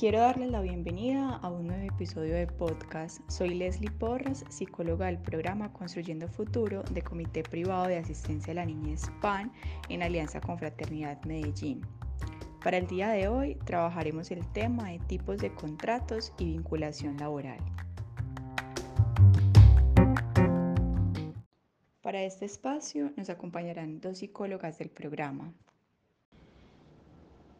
Quiero darles la bienvenida a un nuevo episodio de podcast. Soy Leslie Porras, psicóloga del programa Construyendo Futuro de Comité Privado de Asistencia a la Niñez PAN en alianza con Fraternidad Medellín. Para el día de hoy trabajaremos el tema de tipos de contratos y vinculación laboral. Para este espacio nos acompañarán dos psicólogas del programa.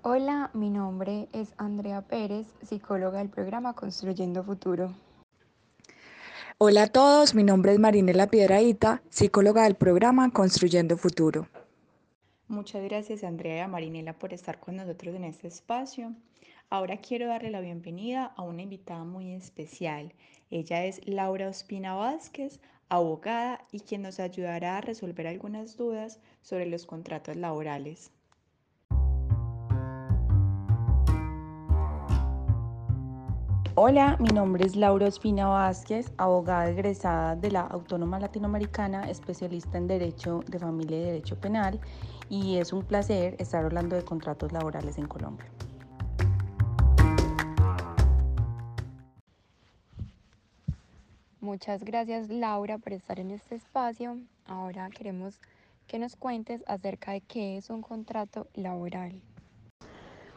Hola, mi nombre es Andrea Pérez, psicóloga del programa Construyendo Futuro. Hola a todos, mi nombre es Marinela Piedraíta, psicóloga del programa Construyendo Futuro. Muchas gracias Andrea y a Marinela por estar con nosotros en este espacio. Ahora quiero darle la bienvenida a una invitada muy especial. Ella es Laura Ospina Vázquez, abogada y quien nos ayudará a resolver algunas dudas sobre los contratos laborales. Hola, mi nombre es Laura Ospina Vázquez, abogada egresada de la Autónoma Latinoamericana, especialista en Derecho de Familia y Derecho Penal, y es un placer estar hablando de contratos laborales en Colombia. Muchas gracias Laura por estar en este espacio. Ahora queremos que nos cuentes acerca de qué es un contrato laboral.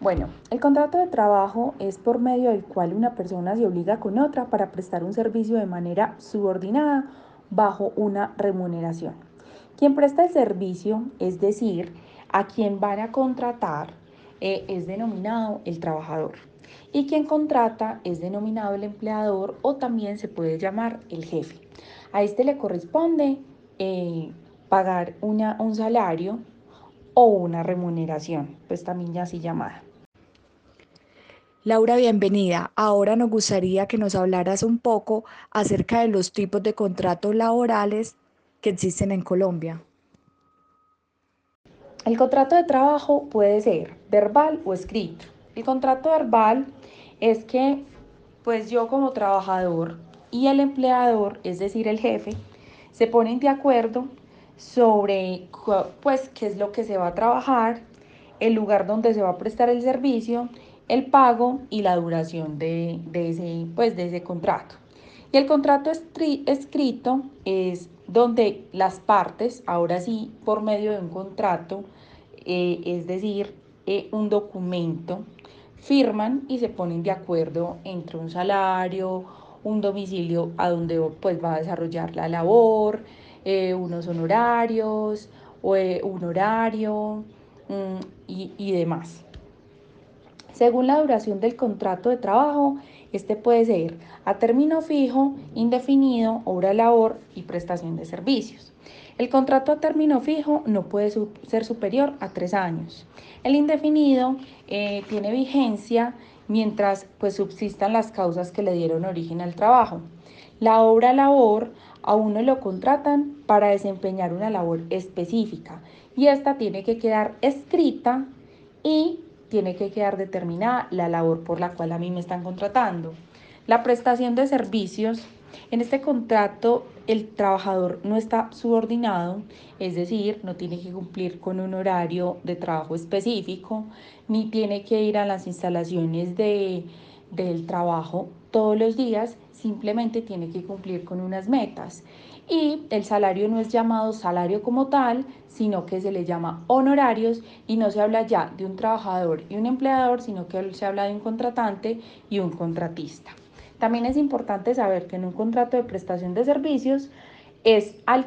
Bueno, el contrato de trabajo es por medio del cual una persona se obliga con otra para prestar un servicio de manera subordinada bajo una remuneración. Quien presta el servicio, es decir, a quien van a contratar, eh, es denominado el trabajador. Y quien contrata es denominado el empleador o también se puede llamar el jefe. A este le corresponde eh, pagar una, un salario o una remuneración, pues también así llamada. Laura, bienvenida. Ahora nos gustaría que nos hablaras un poco acerca de los tipos de contratos laborales que existen en Colombia. El contrato de trabajo puede ser verbal o escrito. El contrato verbal es que pues yo como trabajador y el empleador, es decir, el jefe, se ponen de acuerdo sobre pues qué es lo que se va a trabajar, el lugar donde se va a prestar el servicio, el pago y la duración de, ese, pues, de ese contrato. Y el contrato escrito es donde las partes, ahora sí, por medio de un contrato, eh, es decir, eh, un documento, firman y se ponen de acuerdo entre un salario, un domicilio a donde pues, va a desarrollar la labor, eh, unos honorarios, un horario mm, y, y demás. Según la duración del contrato de trabajo, este puede ser a término fijo, indefinido, obra labor y prestación de servicios. El contrato a término fijo no puede ser superior a tres años. El indefinido eh, tiene vigencia mientras pues, subsistan las causas que le dieron origen al trabajo. La obra labor a uno lo contratan para desempeñar una labor específica y esta tiene que quedar escrita y tiene que quedar determinada la labor por la cual a mí me están contratando. La prestación de servicios en este contrato el trabajador no está subordinado, es decir, no tiene que cumplir con un horario de trabajo específico, ni tiene que ir a las instalaciones de, del trabajo todos los días, simplemente tiene que cumplir con unas metas. Y el salario no es llamado salario como tal, sino que se le llama honorarios y no se habla ya de un trabajador y un empleador, sino que se habla de un contratante y un contratista. También es importante saber que en un contrato de prestación de servicios es al,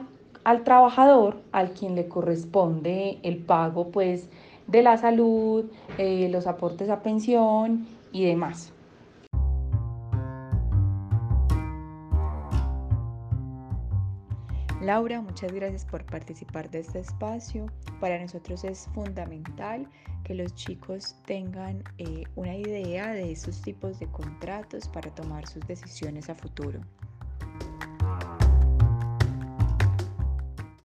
trabajador al quien le corresponde el pago pues, de la salud, eh, los aportes a pensión y demás. Laura, muchas gracias por participar de este espacio. Para nosotros es fundamental que los chicos tengan eh, una idea de esos tipos de contratos para tomar sus decisiones a futuro.